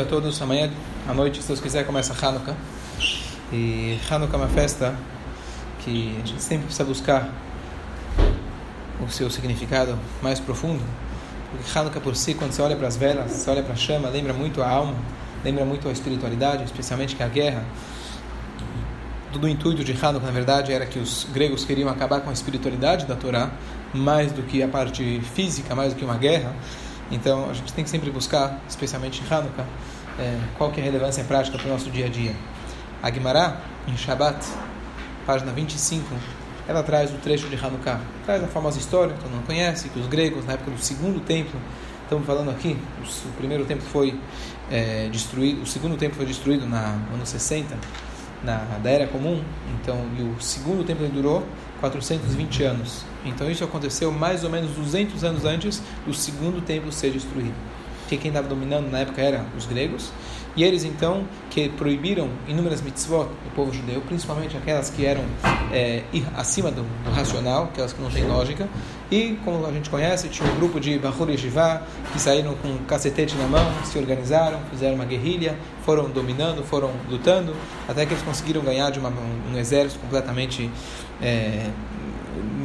a todos. Amanhã à noite, se Deus quiser, começa Hanukkah. E Hanukkah é uma festa que a gente sempre precisa buscar o seu significado mais profundo. Porque Hanukkah por si, quando você olha para as velas, você olha para a chama, lembra muito a alma, lembra muito a espiritualidade, especialmente que a guerra. Tudo o intuito de Hanukkah, na verdade, era que os gregos queriam acabar com a espiritualidade da Torá, mais do que a parte física, mais do que uma guerra. Então, a gente tem que sempre buscar, especialmente em Hanukkah, é, qual que é a relevância prática para o nosso dia a dia. A Guimará, em Shabbat, página 25, ela traz o trecho de Hanukkah. Traz a famosa história, que todo mundo conhece, que os gregos, na época do segundo templo, estamos falando aqui, o primeiro templo foi é, destruído, o segundo templo foi destruído na, no ano 60, na, da Era Comum, então, e o segundo templo durou 420 anos. Então isso aconteceu mais ou menos 200 anos antes do segundo templo ser destruído. Que quem estava dominando na época era os gregos. E eles então que proibiram inúmeras mitzvot do povo judeu, principalmente aquelas que eram é, acima do, do, racional, aquelas que não têm lógica. E como a gente conhece, tinha um grupo de Bahur Jivá que saíram com um cacetete na mão, se organizaram, fizeram uma guerrilha, foram dominando, foram lutando, até que eles conseguiram ganhar de uma, um, um exército completamente é,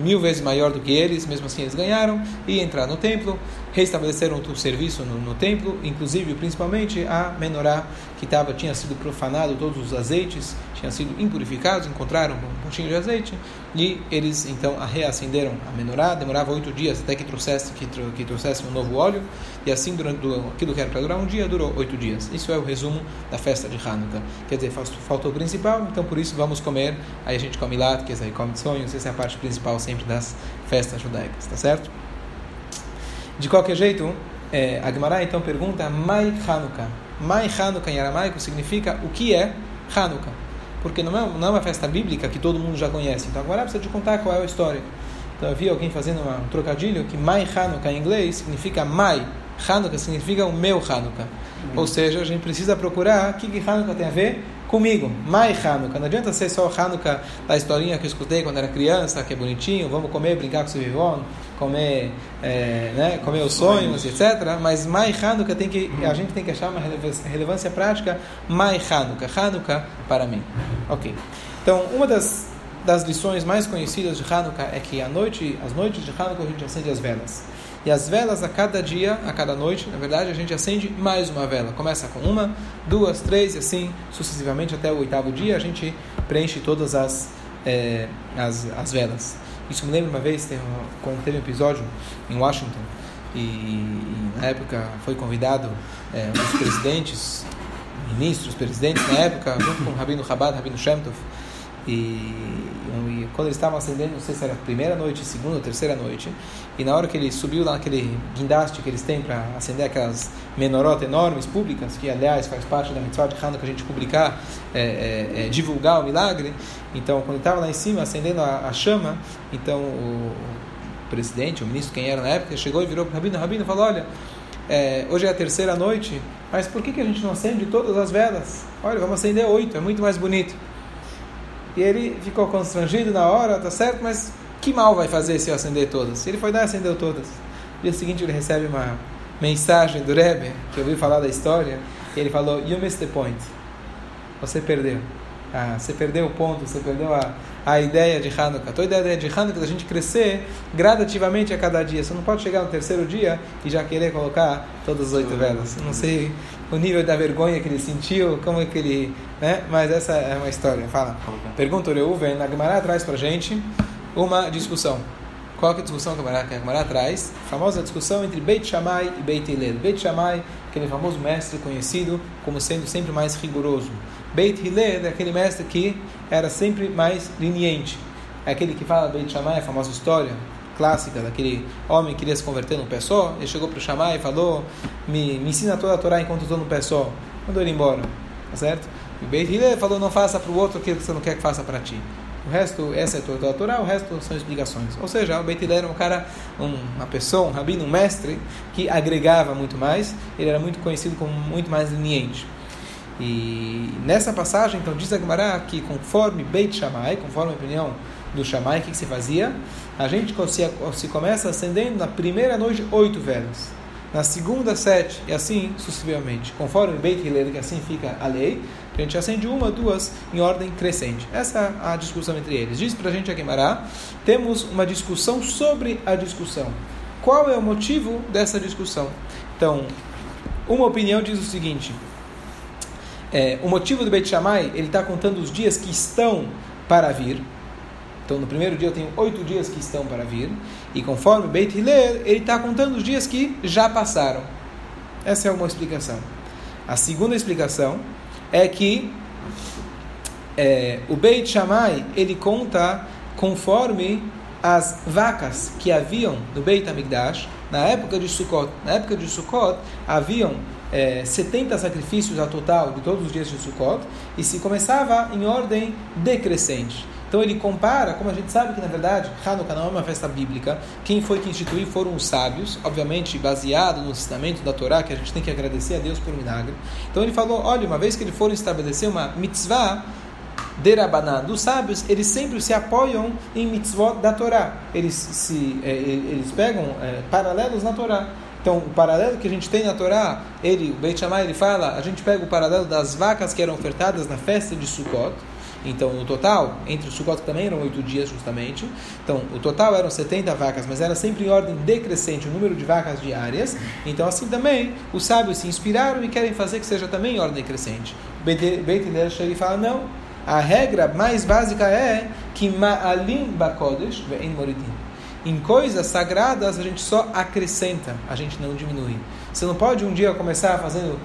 mil vezes maior do que eles, mesmo assim eles ganharam, e entraram no templo, restabeleceram o serviço no, no templo, inclusive, principalmente, a menorá, que tava, tinha sido profanado, todos os azeites tinham sido impurificados, encontraram um pontinho de azeite, e eles, então, a reacenderam a menorá, demorava oito dias até que trouxesse, que, que trouxesse um novo óleo, e assim, durante aquilo que era para durar um dia, durou oito dias. Isso é o resumo da festa de Hanukkah. Quer dizer, faltou o principal, então por isso vamos comer, aí a gente come lá, quer dizer, come sonhos, essa é a parte principal sempre das festas judaicas, tá certo? De qualquer jeito, é, a Gemara então pergunta Mai Hanukkah. Mai Hanukkah em aramaico significa o que é Hanukkah. Porque não é, não é uma festa bíblica que todo mundo já conhece. Então agora precisa de contar qual é a história. Então vi alguém fazendo uma, um trocadilho que Mai Hanukkah em inglês significa Mai. Hanukkah significa o meu Hanukkah. Ou seja, a gente precisa procurar o que, que Hanukkah tem a ver comigo. Mai Hanukkah. Não adianta ser só Hanukkah da historinha que eu escutei quando era criança, que é bonitinho, vamos comer, brincar com o vivão, comer, é, né, comer os sonhos, etc. Mas Mai Hanukkah tem que, a gente tem que achar uma relevância, relevância prática. Mai Hanukkah. Hanukkah para mim. Ok. Então, uma das, das lições mais conhecidas de Hanukkah é que a noite, as noites de Hanukkah a gente acende as velas. E as velas a cada dia, a cada noite, na verdade, a gente acende mais uma vela. Começa com uma, duas, três e assim sucessivamente até o oitavo dia a gente preenche todas as, é, as, as velas. Isso me lembra uma vez, teve, quando teve um episódio em Washington, e, e na época foi convidado é, os presidentes, ministros, presidentes na época, junto com o Rabino Chabad, Rabino Shemtov, e, e, quando eles estavam acendendo, não sei se era a primeira noite, segunda ou terceira noite, e na hora que ele subiu lá naquele guindaste que eles têm para acender aquelas menorotas enormes públicas, que aliás faz parte da mitzvah de Hanukkah que a gente publicar, é, é, é, divulgar o milagre, então quando ele estava lá em cima acendendo a, a chama, então o, o, presidente, o ministro, quem era na época, chegou e virou para o Rabino, o Rabino falou, olha, é, hoje é a terceira noite, mas por que, que a gente não acende todas as velas? Olha, vamos acender oito, é muito mais bonito. E ele ficou constrangido na hora, tá certo? Mas que mal vai fazer se eu acender todas? Ele foi dar e acendeu todas. No dia seguinte ele recebe uma mensagem do Rebbe, que ouviu falar da história, e ele falou, you missed the point. Você perdeu. Ah, você perdeu o ponto, você perdeu a, a ideia de Hanukkah. Toda a ideia de Hanukkah é a gente crescer gradativamente a cada dia. Você não pode chegar no terceiro dia e já querer colocar todas as oito velas. Não sei o nível da vergonha que ele sentiu, como é que ele. Né? Mas essa é uma história. Fala. Pergunta o Reuven, na Gemara traz pra gente uma discussão. Qual é a discussão que a Gemara traz? A famosa discussão entre Beit Shammai e Beit Hillel. Beit Shammai, aquele famoso mestre conhecido como sendo sempre mais rigoroso. Beit Hillel é aquele mestre que era sempre mais leniente. É aquele que fala Beit Shammai, a famosa história clássica daquele homem que queria se converter no pé só. Ele chegou para o Shammai e falou: me, me ensina toda a Torá enquanto estou no pé só. Mandou ele embora. Tá certo? E Beit Hillel falou: não faça para o outro aquilo que você não quer que faça para ti. O resto, essa é toda a Torá, o resto são explicações. Ou seja, o Beit Hillel era um cara, um, uma pessoa, um rabino, um mestre, que agregava muito mais, ele era muito conhecido como muito mais leniente. E nessa passagem, então, diz a Gemara que conforme Beit Shammai, conforme a opinião do Shammai, o que, que se fazia? A gente se, se começa acendendo na primeira noite oito velas. na segunda sete, e assim sucessivamente. Conforme o Beit Hillel, que assim fica a lei, a gente acende uma, duas, em ordem crescente. Essa é a discussão entre eles. Diz para a gente a Guimará, temos uma discussão sobre a discussão. Qual é o motivo dessa discussão? Então, uma opinião diz o seguinte, é, o motivo do Beit Shammai, ele está contando os dias que estão para vir, então, no primeiro dia eu tenho oito dias que estão para vir. E conforme Beit Hillel, ele está contando os dias que já passaram. Essa é uma explicação. A segunda explicação é que é, o Beit Shammai, ele conta conforme as vacas que haviam no Beit HaMikdash, na época de Sukkot. Na época de Sukkot, haviam é, 70 sacrifícios a total de todos os dias de Sukkot, e se começava em ordem decrescente. Então ele compara, como a gente sabe que na verdade Hanukkah não é uma festa bíblica, quem foi que instituiu foram os sábios, obviamente baseado no ensinamento da Torá, que a gente tem que agradecer a Deus por um milagre. Então ele falou: olha, uma vez que eles foram estabelecer uma mitzvah, derabanan dos sábios, eles sempre se apoiam em mitzvot da Torá. Eles, se, é, eles pegam é, paralelos na Torá. Então, o paralelo que a gente tem na Torá, ele, o Beit Shammai, ele fala, a gente pega o paralelo das vacas que eram ofertadas na festa de Sukkot, então, no total, entre os Sukkot também eram oito dias, justamente. Então, o total eram 70 vacas, mas era sempre em ordem decrescente o número de vacas diárias. Então, assim também, os sábios se inspiraram e querem fazer que seja também em ordem decrescente. Beit Hillel chega e fala, não, a regra mais básica é que ma'alim bakodesh ve'en moridim. Em coisas sagradas a gente só acrescenta, a gente não diminui. Você não pode um dia começar fazendo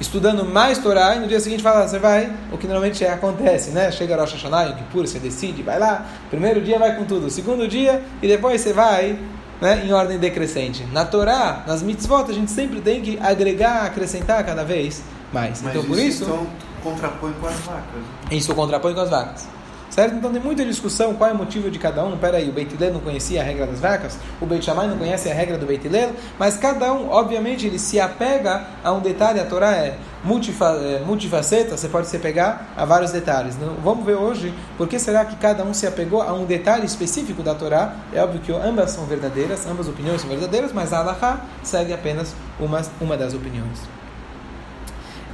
estudando mais Torá e no dia seguinte fala, você vai, o que normalmente é, acontece, né? Chega Rosh Hashanah, Yom Kippur, você decide, vai lá, primeiro dia vai com tudo, segundo dia e depois você vai né, em ordem decrescente. Na Torá, nas mitzvot, a gente sempre tem que agregar, acrescentar cada vez mais. Mas então, por isso... Então, contrapõe com as vacas. Isso contrapõe com as vacas. Certo? Então tem muita discussão qual é o motivo de cada um. Peraí, o Beit não conhecia a regra das vacas, o Beit Shammai não conhece a regra do Beit mas cada um, obviamente, ele se apega a um detalhe. A Torá é, é multifaceta, você pode se pegar a vários detalhes. Vamos ver hoje por que será que cada um se apegou a um detalhe específico da Torá. É óbvio que ambas são verdadeiras, ambas opiniões são verdadeiras, mas a Allahá segue apenas uma, uma das opiniões.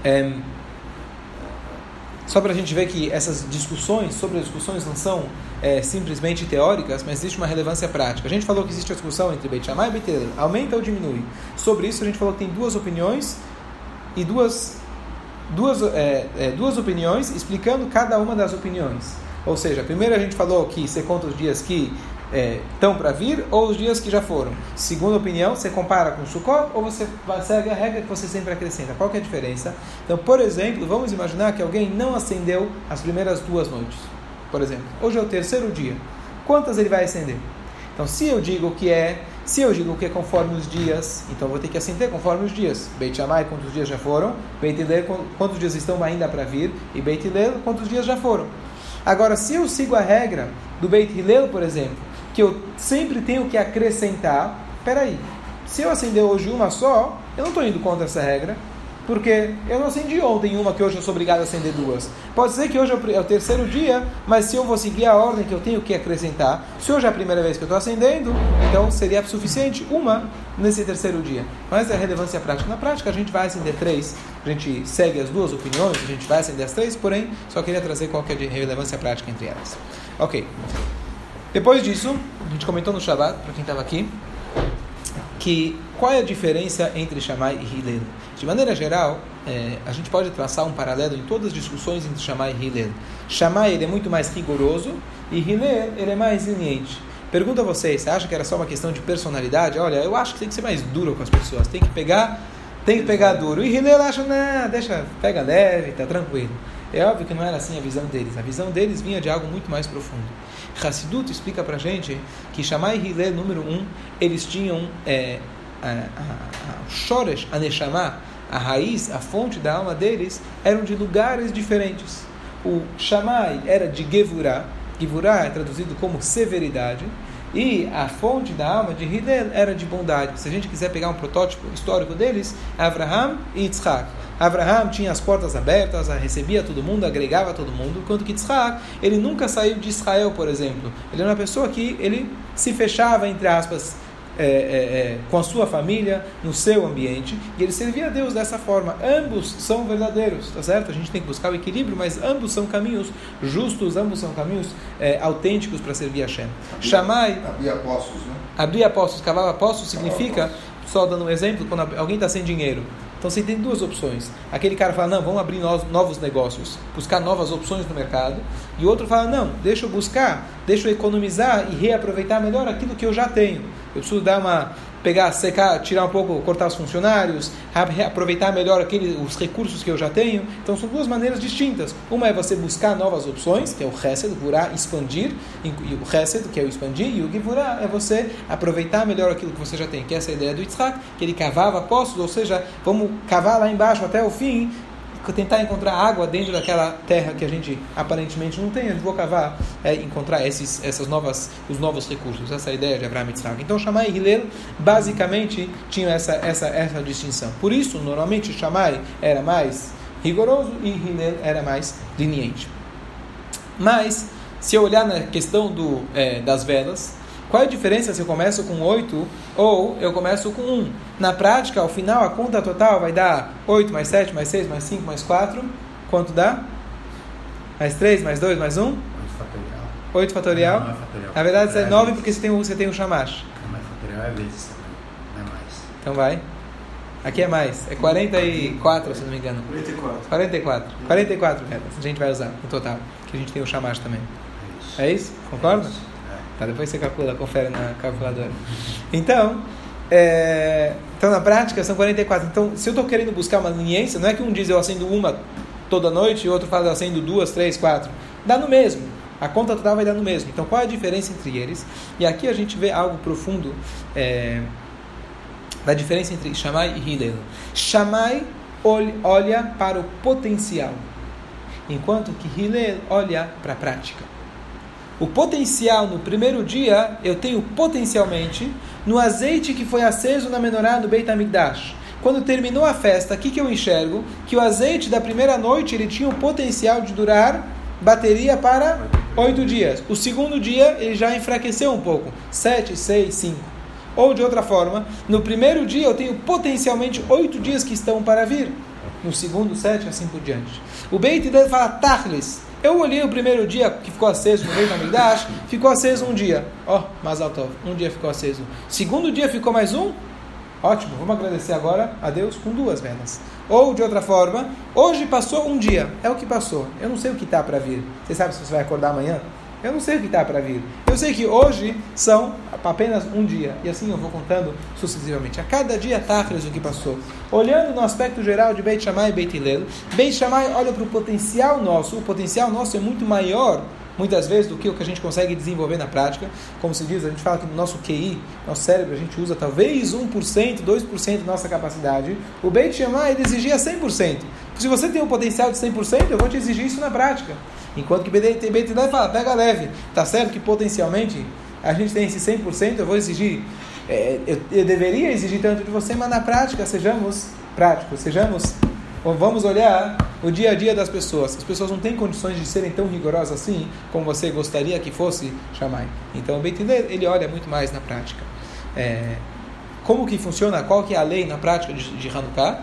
É, só para a gente ver que essas discussões sobre as discussões não são é, simplesmente teóricas, mas existe uma relevância prática. A gente falou que existe a discussão entre Beit Shammai e Beit Hillel, aumenta ou diminui. Sobre isso a gente falou que tem duas opiniões e duas duas é, é, duas opiniões explicando cada uma das opiniões. Ou seja, primeiro a gente falou que você conta os dias que estão é, para vir ou os dias que já foram. Segunda opinião, você compara com o Sukkot ou você segue a regra que você sempre acrescenta? Qual é a diferença? Então, por exemplo, vamos imaginar que alguém não acendeu as primeiras duas noites. Por exemplo, hoje é o terceiro dia. Quantas ele vai acender? Então, se eu digo que é, se eu digo que é conforme os dias, então vou ter que acender conforme os dias. Beit Shammai, quantos dias já foram? Beit Hillel, quantos dias estão ainda para vir? E Beit Hillel, quantos dias já foram? Agora, se eu sigo a regra do Beit Hillel, por exemplo, que eu sempre tenho que acrescentar. Peraí, se eu acender hoje uma só, eu não estou indo contra essa regra, porque eu não acendi ontem uma que hoje eu sou obrigado a acender duas. Pode ser que hoje é o terceiro dia, mas se eu vou seguir a ordem que eu tenho que acrescentar, se hoje é a primeira vez que eu estou acendendo, então seria suficiente uma nesse terceiro dia. Mas é relevância prática. Na prática, a gente vai acender três, a gente segue as duas opiniões, a gente vai acender as três, porém, só queria trazer qual que é a relevância prática entre elas. Ok. Depois disso, a gente comentou no Shabbat, para quem estava aqui, que qual é a diferença entre Shammai e Hillel? De maneira geral, é, a gente pode traçar um paralelo em todas as discussões entre Shammai e Hillel. Shammai ele é muito mais rigoroso e Hillel ele é mais leniente. Pergunto a vocês, você acha que era só uma questão de personalidade? Olha, eu acho que tem que ser mais duro com as pessoas, tem que pegar, tem que pegar duro. E Hillel acha, não, deixa, pega leve, tá tranquilo. É óbvio que não era assim a visão deles. A visão deles vinha de algo muito mais profundo. Hassidut explica para gente que Shammai Hillel, número um, eles tinham é, a, a, a Shoresh, a Neshama, a raiz, a fonte da alma deles, eram de lugares diferentes. O Shammai era de Gevurah, Gevurah é traduzido como severidade, e a fonte da alma de Hillel era de bondade. Se a gente quiser pegar um protótipo histórico deles, Abraham e Yitzhak. Abraham tinha as portas abertas, recebia todo mundo, agregava todo mundo, enquanto que Yitzhak, ele nunca saiu de Israel, por exemplo. Ele era uma pessoa que ele se fechava, entre aspas, é, é, é, com a sua família, no seu ambiente, e ele servia a Deus dessa forma. Ambos são verdadeiros, tá certo? A gente tem que buscar o equilíbrio, mas ambos são caminhos justos, ambos são caminhos é, autênticos para servir a Shem. Chamai. Abrir apostos, né? Abrir apostos, cavar apostos significa, só dando um exemplo, quando alguém está sem dinheiro. Então você tem duas opções. Aquele cara fala, não, vamos abrir novos negócios, buscar novas opções no mercado. E o outro fala, não, deixa eu buscar, deixa eu economizar e reaproveitar melhor aquilo que eu já tenho. Eu preciso dar uma pegar, secar, tirar um pouco, cortar os funcionários, aproveitar melhor aqueles, os recursos que eu já tenho. Então são duas maneiras distintas. Uma é você buscar novas opções, que é o Hesed, Gurá, expandir, e o Hesed, que é o expandir, e o Givurá é você aproveitar melhor aquilo que você já tem, que é essa ideia do Yitzhak, que ele cavava poços, ou seja, vamos cavar lá embaixo até o fim, tentar encontrar água dentro daquela terra que a gente aparentemente não tem, gente vou cavar, é, encontrar esses, essas novas, os novos recursos, essa é ideia de Abraham Yitzhak. Então, Shammai e Hillel basicamente tinham essa, essa, essa distinção. Por isso, normalmente, Shammai era mais rigoroso e Hillel era mais leniente. Mas, se eu olhar na questão do, é, das velas, qual é a diferença se eu começo com 8 ou eu começo com 1? Na prática, ao final, a conta total vai dar 8 mais 7 mais 6 mais 5 mais 4. Quanto dá? Mais 3 mais 2 mais 1? 8 fatorial. 8 fatorial? Não, não é fatorial. Na verdade, é 9 porque você tem, você tem um chamash. Não, mas fatorial é vezes também. Não é mais. Então vai. Aqui é mais. É 44, se não me engano. 44. 44. 44 retas. A gente vai usar no total. Que a gente tem o chamash também. É isso. É isso? Concorda? É isso. Tá, depois você calcula, confere na calculadora. Então, é, então na prática são 44. Então, se eu estou querendo buscar uma leniência, não é que um diz eu acendo uma toda noite e outro fala eu acendo duas, três, quatro. Dá no mesmo. A conta total vai dar no mesmo. Então, qual é a diferença entre eles? E aqui a gente vê algo profundo é, da diferença entre Shammai e Hillel. Shammai olha para o potencial, enquanto que Hillel olha para a prática. O potencial no primeiro dia, eu tenho potencialmente no azeite que foi aceso na menorá do Beit HaMikdash. Quando terminou a festa, o que, que eu enxergo? Que o azeite da primeira noite ele tinha o potencial de durar bateria para oito dias. O segundo dia ele já enfraqueceu um pouco, sete, seis, cinco. Ou de outra forma, no primeiro dia eu tenho potencialmente oito dias que estão para vir. No segundo, sete, assim por diante. O Beit dele fala Tachlis, eu olhei o primeiro dia que ficou aceso no meio da Midash, ficou aceso um dia. Ó, oh, Mazaltov, um dia ficou aceso. Segundo dia ficou mais um? Ótimo, vamos agradecer agora a Deus com duas velas. Ou de outra forma, hoje passou um dia, é o que passou. Eu não sei o que está para vir. Você sabe se você vai acordar amanhã? Eu não sei o que está para vir. Eu sei que hoje são apenas um dia. E assim eu vou contando sucessivamente. A cada dia Tachlis o que passou. Olhando no aspecto geral de Beit Shammai e Beit Hillel, Beit Shammai olha para o potencial nosso. O potencial nosso é muito maior muitas vezes do que o que a gente consegue desenvolver na prática. Como se diz, a gente fala que no nosso QI, nosso cérebro, a gente usa talvez 1%, 2% da nossa capacidade. O Beit Shammai ele exigia 100%. Se você tem um potencial de 100%, eu vou te exigir isso na prática. Enquanto que Beit Hillel fala, pega leve. Tá certo que potencialmente a gente tem esse 100%, eu vou exigir, é, eu, eu deveria exigir tanto de você, mas na prática sejamos práticos, sejamos vamos olhar o dia a dia das pessoas. As pessoas não têm condições de serem tão rigorosas assim como você gostaria que fosse Shammai. Então o Beit Hillel, ele olha muito mais na prática. É, como que funciona, qual que é a lei na prática de, de Hanukkah?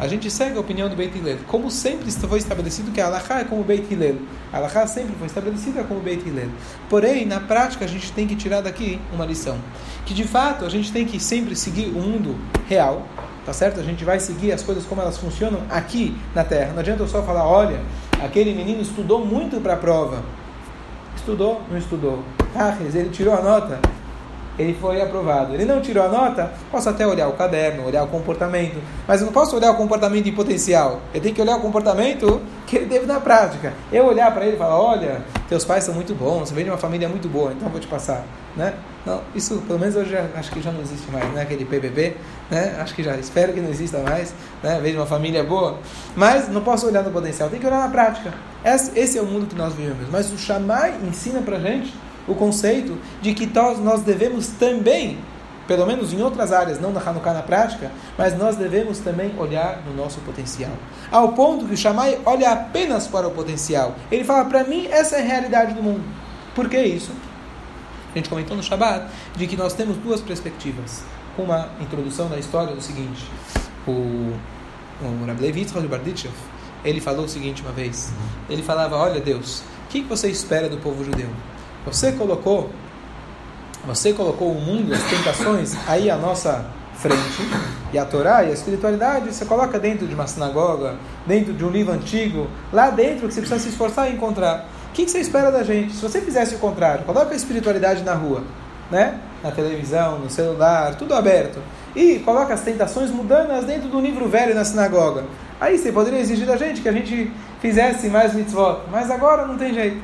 A gente segue a opinião do Beit Hillel. Como sempre foi estabelecido que a Alaha é como Beit Hillel. A Alaha sempre foi estabelecida como Beit Hillel. Porém, na prática, a gente tem que tirar daqui uma lição. Que, de fato, a gente tem que sempre seguir o mundo real, tá certo? A gente vai seguir as coisas como elas funcionam aqui na Terra. Não adianta eu só falar, olha, aquele menino estudou muito para a prova. Estudou? Não estudou. Ah, ele tirou a nota ele foi aprovado. Ele não tirou a nota, posso até olhar o caderno, olhar o comportamento, mas eu não posso olhar o comportamento em potencial. Eu tenho que olhar o comportamento que ele teve na prática. Eu olhar para ele e falar: olha, teus pais são muito bons, você vem de uma família muito boa, então vou te passar. Né? Não, isso pelo menos hoje acho que já não existe mais, né? Aquele PBB, né? Acho que já, espero que não exista mais, né? Vejo uma família boa, mas não posso olhar no potencial, tem que olhar na prática. Esse, é o mundo que nós vivemos. Mas o Shammai ensina para gente o conceito de que nós devemos também, pelo menos em outras áreas, não na Hanukkah na prática, mas nós devemos também olhar no nosso potencial. Ao ponto que o Shammai olha apenas para o potencial. Ele fala, para mim, essa é a realidade do mundo. Por que isso? a gente comentou no Shabbat, de que nós temos duas perspectivas. Uma introdução da história do seguinte: o, o Barditchev, ele falou o seguinte uma vez: ele falava, olha Deus, o que você espera do povo judeu? Você colocou, você colocou o mundo, as tentações aí à nossa frente, e a Torá e a espiritualidade você coloca dentro de uma sinagoga, dentro de um livro antigo, lá dentro que você precisa se esforçar em encontrar. O que, você espera da gente? Se você fizesse o contrário, coloca a espiritualidade na rua, né? na televisão, no celular, tudo aberto, e coloca as tentações mudanas dentro do livro velho na sinagoga. Aí você poderia exigir da gente que a gente fizesse mais mitzvot, mas agora não tem jeito,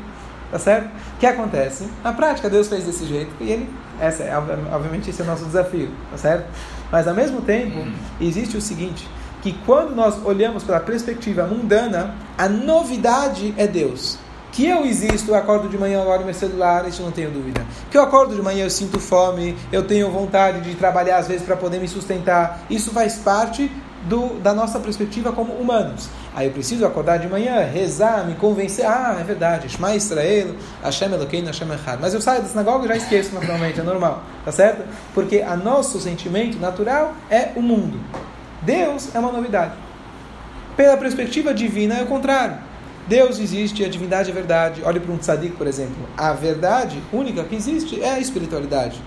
tá certo? O que acontece? Na prática, Deus fez desse jeito e ele, essa é, obviamente, esse é o nosso desafio, tá certo? Mas ao mesmo tempo, existe o seguinte: que quando nós olhamos pela perspectiva mundana, a novidade é Deus. Que eu existo, eu acordo de manhã, eu olho meu celular, isso não tenho dúvida. Que eu acordo de manhã, eu sinto fome, eu tenho vontade de trabalhar às vezes para poder me sustentar. Isso faz parte do, da nossa perspectiva como humanos. Aí eu preciso acordar de manhã, rezar, me convencer. Ah, é verdade, Shema Israel, Hashem Elokeinu, Hashem Echad. Mas eu saio da sinagoga e já esqueço naturalmente, é normal, tá certo? Porque a nosso sentimento natural é o mundo. Deus é uma novidade. Pela perspectiva divina é o contrário. Deus existe, a divindade é verdade. Olhe para um tzadik, por exemplo. A verdade única que existe é a espiritualidade.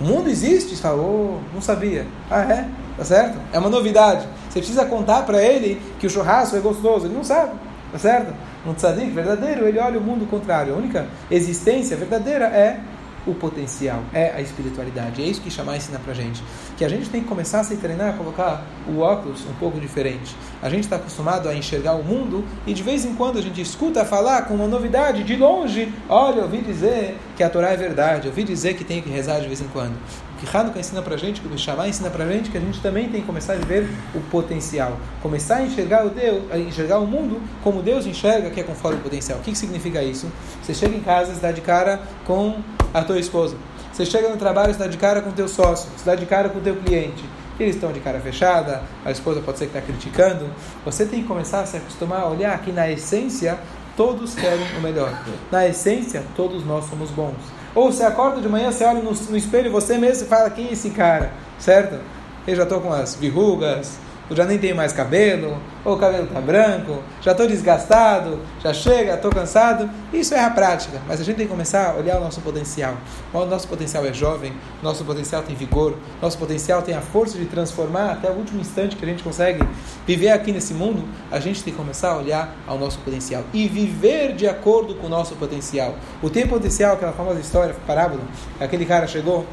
O mundo existe? Fala, oh, não sabia. Ah, é? Tá certo? É uma novidade. Você precisa contar para ele que o churrasco é gostoso. Ele não sabe. Tá certo? Um tzadik verdadeiro, ele olha o mundo contrário. A única existência verdadeira é o potencial, é a espiritualidade. É isso que Shammai ensina pra gente. Que a gente tem que começar a se treinar, a colocar o óculos um pouco diferente. A gente está acostumado a enxergar o mundo e de vez em quando a gente escuta falar com uma novidade de longe. Olha, eu ouvi dizer que a Torá é verdade, eu ouvi dizer que tem que rezar de vez em quando que Hanukkah ensina pra gente, que o ensina pra gente, que a gente também tem que começar a ver o potencial. Começar a enxergar o Deus, a enxergar o mundo como Deus enxerga, que é conforme o potencial. O que, que significa isso? Você chega em casa, você dá de cara com a tua esposa. Você chega no trabalho, dá de cara com teu sócio, dá de cara com teu cliente. Eles estão de cara fechada, a esposa pode ser que está criticando. Você tem que começar a se acostumar a olhar que na essência todos querem o melhor. Na essência, todos nós somos bons. Ou você acorda de manhã, você olha no, no espelho você mesmo e fala: quem é esse cara? Certo? Eu já estou com as verrugas, eu já nem tenho mais cabelo, ou o cabelo está branco, já estou desgastado, já chega, estou cansado. Isso é a prática, mas a gente tem que começar a olhar o nosso potencial. O nosso potencial é jovem, nosso potencial tem vigor, nosso potencial tem a força de transformar até o último instante que a gente consegue viver aqui nesse mundo. A gente tem que começar a olhar ao nosso potencial e viver de acordo com o nosso potencial. O tempo potencial, aquela famosa história, parábola, aquele cara chegou,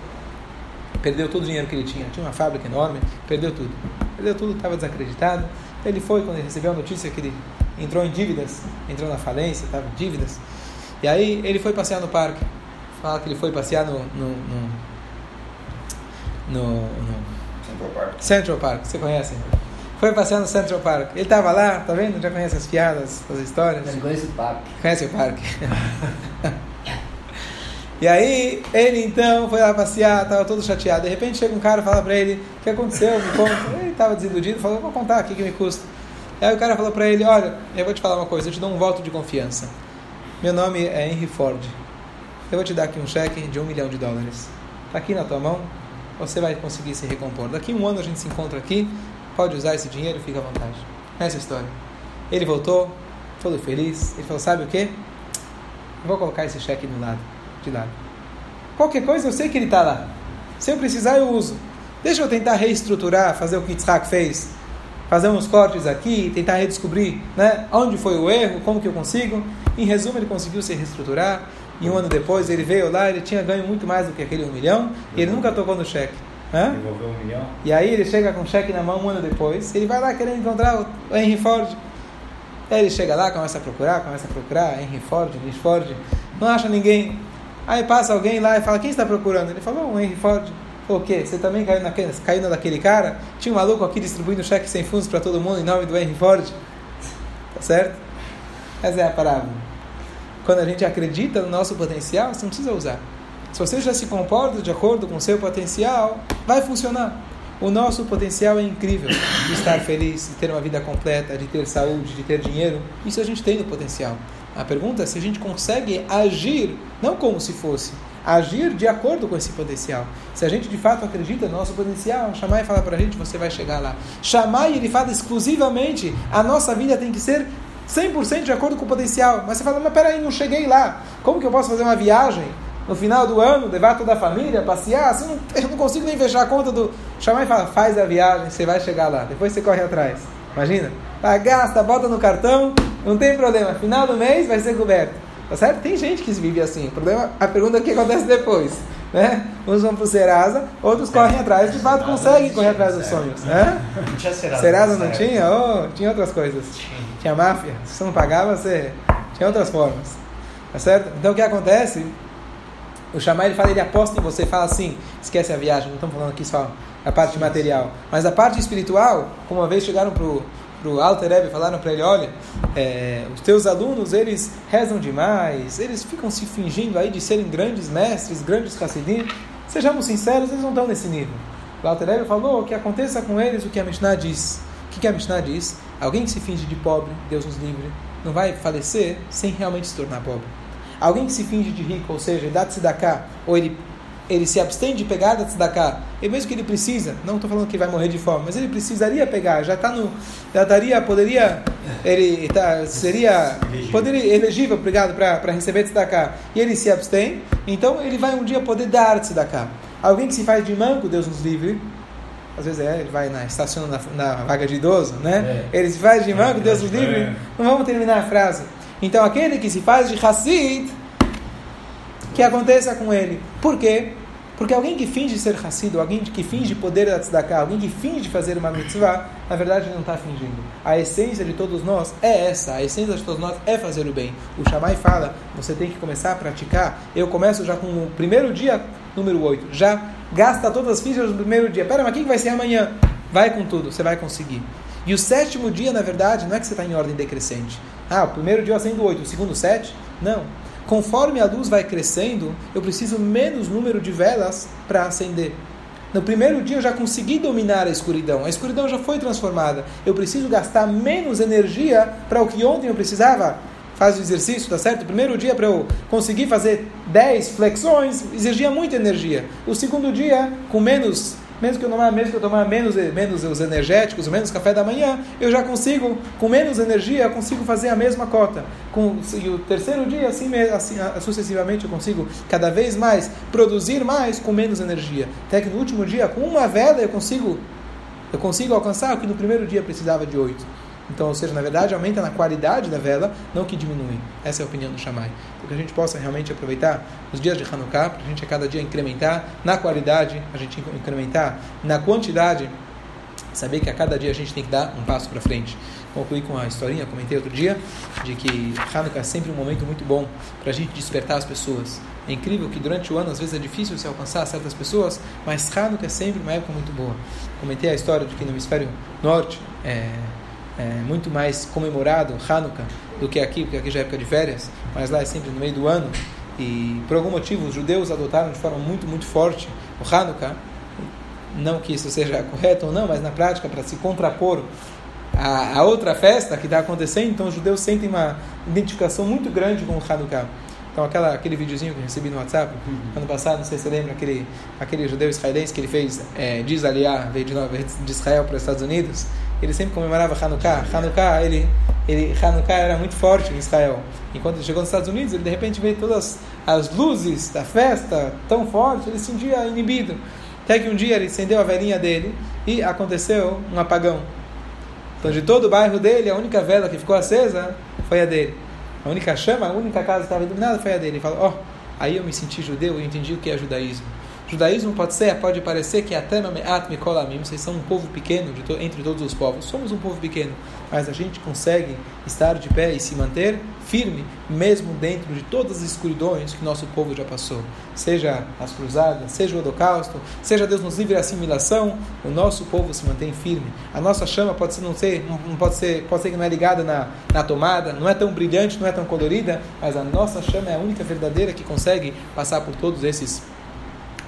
perdeu todo o dinheiro que ele tinha, tinha uma fábrica enorme, perdeu tudo perdeu tudo, estava desacreditado. Ele foi quando ele recebeu a notícia que ele entrou em dívidas, entrou na falência, estava em dívidas. E aí ele foi passear no parque. Fala que ele foi passear no. no, no, no, no Central Park. Central Park, você conhece? Foi passear no Central Park. Ele estava lá, tá vendo? Já conhece as piadas, as histórias. Ele conhece o parque. Conhece o parque. E aí, ele então foi lá passear, estava todo chateado. De repente chega um cara e fala para ele: O que aconteceu? Me conta. Ele estava desiludido, falou: Vou contar aqui que me custa. Aí o cara falou para ele: Olha, eu vou te falar uma coisa, eu te dou um voto de confiança. Meu nome é Henry Ford. Eu vou te dar aqui um cheque de um milhão de dólares. Está aqui na tua mão, você vai conseguir se recompor. Daqui um ano a gente se encontra aqui, pode usar esse dinheiro, fica à vontade. Essa é a história. Ele voltou, todo feliz. Ele falou: Sabe o que? vou colocar esse cheque do lado de. Qualquer coisa eu sei que ele está lá. Se eu precisar, eu uso. Deixa eu tentar reestruturar, fazer o que Yitzhak fez. Fazer uns cortes aqui, tentar redescobrir né, onde foi o erro, como que eu consigo. Em resumo, ele conseguiu se reestruturar. E um ano depois ele veio lá, ele tinha ganho muito mais do que aquele um milhão. E ele nunca tocou no cheque. Devolveu um milhão. E aí ele chega com o cheque na mão um ano depois. Ele vai lá querendo encontrar o Henry Ford. Aí ele chega lá, começa a procurar, começa a procurar Henry Ford, Henry Ford. Não acha ninguém. Aí passa alguém lá e fala, quem está procurando? Ele falou, o Henry Ford. O quê? Você também caiu, naquele, caiu naquele cara? Tinha um maluco aqui distribuindo cheque sem fundos para todo mundo em nome do Henry Ford? Tá certo? Essa é a parábola. Quando a gente acredita no nosso potencial, você não precisa usar. Se você já se comporta de acordo com o seu potencial, vai funcionar. O nosso potencial é incrível de estar feliz, de ter uma vida completa, de ter saúde, de ter dinheiro. Isso a gente tem no potencial. A pergunta é se a gente consegue agir, não como se fosse, agir de acordo com esse potencial. Se a gente de fato acredita no nosso potencial, chamar e falar para a gente, você vai chegar lá. Chamar e ele fala exclusivamente, a nossa vida tem que ser 100% de acordo com o potencial. Mas você fala, mas peraí, não cheguei lá. Como que eu posso fazer uma viagem no final do ano, levar toda a família, passear? Assim, eu não consigo nem fechar a conta do. Chamar e fala, faz a viagem, você vai chegar lá. Depois você corre atrás. Imagina? Ah, gasta, bota no cartão, não tem problema. Final do mês vai ser coberto. Tá certo? Tem gente que vive assim. O problema, a pergunta é o que acontece depois. Né? Uns vão pro Serasa, outros correm atrás, de fato conseguem correr atrás dos sonhos. Né? Não tinha Serasa. Serasa não tinha? Oh, tinha outras coisas. Tinha máfia. Se você não pagava, você tinha outras formas. Tá certo? Então o que acontece? O Shammai ele fala, ele aposta em você, fala assim, esquece a viagem, não estamos falando aqui só a parte material, mas a parte espiritual, como uma vez chegaram pro pro Alter Rebbe, falaram para ele, olha, é, os teus alunos, eles rezam demais, eles ficam se fingindo aí de serem grandes mestres, grandes Hassidim, sejamos sinceros, eles não estão nesse nível. O Alter Rebbe falou que aconteça com eles o que a Mishnah diz. O que, que a Mishnah diz? Alguém que se finge de pobre, Deus nos livre, não vai falecer sem realmente se tornar pobre. Alguém que se finge de rico, ou seja, dá tzedakah, ou ele ele se abstém de pegar da tzedakah, e mesmo que ele precisa, não estou falando que vai morrer de fome, mas ele precisaria pegar, já está no, já estaria, poderia, ele tá, seria, poderia, elegível, obrigado, para receber tzedakah, e ele se abstém, então ele vai um dia poder dar tzedakah. Alguém que se faz de manco, Deus nos livre, às vezes é, ele vai na estaciona na, na vaga de idoso, né? É. Ele se faz de manco, Deus nos livre. É. Não vamos terminar a frase. Então aquele que se faz de Hassid, que aconteça com ele. Por quê? Porque alguém que finge ser Hassido, alguém que finge poder da tzedakah, alguém que finge fazer uma mitzvah, na verdade não está fingindo. A essência de todos nós é essa, a essência de todos nós é fazer o bem. O Shammai fala, você tem que começar a praticar. Eu começo já com o primeiro dia, número 8. Já gasta todas as fichas do primeiro dia. Pera, mas o que vai ser amanhã? Vai com tudo, você vai conseguir. E o sétimo dia, na verdade, não é que você está em ordem decrescente. Ah, o primeiro dia eu acendo 8, o segundo 7? Não. Conforme a luz vai crescendo, eu preciso menos número de velas para acender. No primeiro dia eu já consegui dominar a escuridão, a escuridão já foi transformada. Eu preciso gastar menos energia para o que ontem eu precisava. Faz o exercício, tá certo? O primeiro dia para eu conseguir fazer 10 flexões exigia muita energia. O segundo dia, com menos mesmo que eu tomar, mesmo que eu tomar menos, menos os energéticos, menos café da manhã, eu já consigo, com menos energia, consigo fazer a mesma cota. Com, e o terceiro dia, assim, assim sucessivamente, eu consigo cada vez mais produzir mais com menos energia. Até que no último dia, com uma vela, eu consigo, eu consigo alcançar o que no primeiro dia precisava de oito. Então, ou seja, na verdade, aumenta na qualidade da vela, não que diminui. Essa é a opinião do Shammai. Que a gente possa realmente aproveitar os dias de Hanukkah, para a gente a cada dia incrementar na qualidade, a gente incrementar na quantidade, saber que a cada dia a gente tem que dar um passo para frente. Concluí com a historinha, comentei outro dia, de que Hanukkah é sempre um momento muito bom para a gente despertar as pessoas. É incrível que durante o ano, às vezes, é difícil se alcançar certas pessoas, mas Hanukkah é sempre uma época muito boa. Comentei a história de que no hemisfério norte, é, é, muito mais comemorado, Hanukkah, do que aqui, porque aqui já é época de férias, mas lá é sempre no meio do ano. E por algum motivo os judeus adotaram de forma muito, muito forte o Hanukkah. Não que isso seja correto ou não, mas na prática, para se contrapor a, a outra festa que está acontecendo, então os judeus sentem uma identificação muito grande com o Hanukkah. Então, aquela, aquele videozinho que eu recebi no WhatsApp, uhum. ano passado, não sei se você lembra, aquele, aquele judeu israelense que ele fez é, desaliar, veio de, novo, de Israel para os Estados Unidos, ele sempre comemorava Hanukkah. Hanukkah, ele, ele, Hanukkah era muito forte em Israel. Enquanto ele chegou nos Estados Unidos, ele de repente veio todas as luzes da festa tão forte, ele se sentia inibido. Até que um dia ele acendeu a velhinha dele e aconteceu um apagão. Então, de todo o bairro dele, a única vela que ficou acesa foi a dele. A única chama, a única casa que estava iluminada foi a dele. Ele falou: Ó, oh, aí eu me senti judeu e entendi o que é judaísmo. Judaísmo pode ser, pode parecer que até Meat Mikolamim, vocês são um povo pequeno to, entre todos os povos. Somos um povo pequeno, mas a gente consegue estar de pé e se manter firme, mesmo dentro de todas as escuridões que nosso povo já passou. Seja as cruzadas, seja o holocausto, seja Deus nos livre da assimilação, o nosso povo se mantém firme. A nossa chama pode ser, não ser, não pode ser, pode ser que não é ligada na, na tomada, não é tão brilhante, não é tão colorida, mas a nossa chama é a única verdadeira que consegue passar por todos esses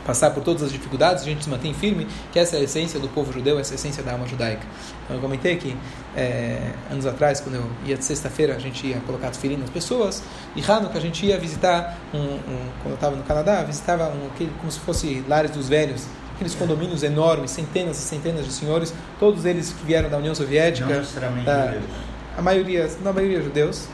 passar por todas as dificuldades, a gente se mantém firme, que essa é a essência do povo judeu, essa é a essência da alma judaica. Então eu comentei que é, anos atrás, quando eu ia de sexta-feira, a gente ia colocar tefilim nas pessoas, e Hanukkah a gente ia visitar, um, um quando eu estava no Canadá, visitava um, como se fosse lares dos velhos, aqueles condomínios enormes, centenas e centenas de senhores, todos eles que vieram da União Soviética. Não necessariamente da, judeus. A maioria, na maioria judeus,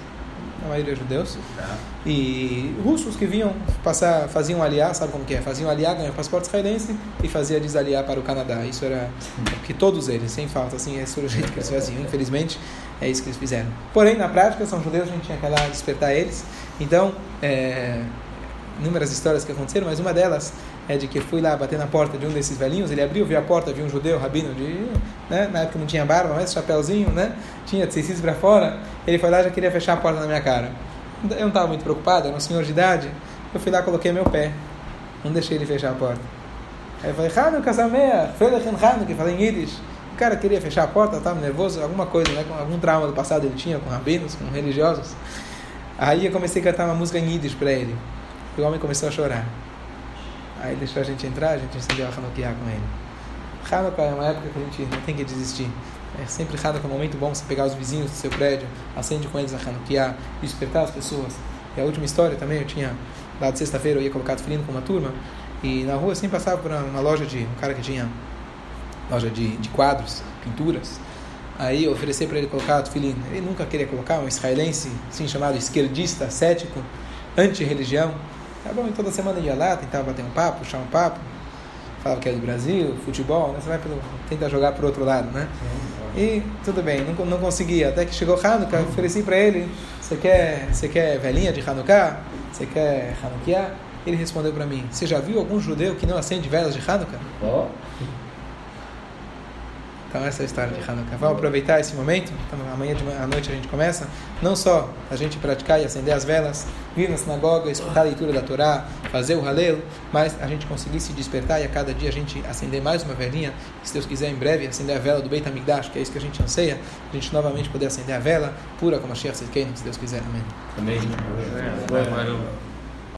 a maioria judeus. Tá. E russos que vinham passar, faziam aliar, sabe como que é? Faziam aliar, ganham passaporte israelense e fazia desaliar para o Canadá. Isso era que todos eles, sem falta, assim, esse era o jeito que eles faziam. Infelizmente, é isso que eles fizeram. Porém, na prática, são judeus, a gente tinha que lá despertar eles. Então, é, inúmeras histórias que aconteceram, mas uma delas é de que fui lá bater na porta de um desses velhinhos, ele abriu, viu a porta, viu um judeu, rabino, de, né, na época não tinha barba, mas chapéuzinho, né, tinha tecidos para fora, ele foi lá e já queria fechar a porta na minha cara. Eu não estava muito preocupado, era um senhor de idade, eu fui lá coloquei meu pé, não deixei ele fechar a porta. Aí eu falei, Hanukkah Sameach, Felechem Hanukkah, falei em Yiddish. O cara queria fechar a porta, estava nervoso, alguma coisa, né, com algum trauma do passado ele tinha com rabinos, com religiosos. Aí eu comecei a cantar uma música em Yiddish para ele. E o homem começou a chorar. Aí deixou a gente entrar, a gente acendeu a Hanukkah com ele. Hanukkah é uma época que a gente não tem que desistir. É sempre Hanukkah é um momento bom você pegar os vizinhos do seu prédio, acende com eles a Hanukkah, despertar as pessoas. E a última história também, eu tinha, lá de sexta-feira, eu ia colocar tefilim com uma turma, e na rua, assim, passava por uma loja de, um cara que tinha loja de, de quadros, pinturas, aí eu ofereci para ele colocar tefilim. Ele nunca queria colocar, um israelense, assim, chamado esquerdista, cético, anti-religião, Tá bom, e toda semana ia lá, tentava bater um papo, puxar um papo, falava que é do Brasil, futebol, né? Você vai pelo, tenta jogar para o outro lado, né? E tudo bem, não, não conseguia. Até que chegou Hanukkah, ofereci para ele: Você quer, você quer velhinha de Hanukkah? Você quer Hanukkah? Ele respondeu para mim: Você já viu algum judeu que não acende velas de Hanukkah? Oh. Então essa é a história de Hanukkah. Vamos aproveitar esse momento. Então, amanhã de à noite a gente começa. Não só a gente praticar e acender as velas, vir na sinagoga, escutar a leitura da Torá, fazer o halel, mas a gente conseguir se despertar e a cada dia a gente acender mais uma velinha. Se Deus quiser, em breve, acender a vela do Beit HaMikdash, que é isso que a gente anseia. A gente novamente poder acender a vela, pura como a Sheikh se Deus quiser. Amém. Amém.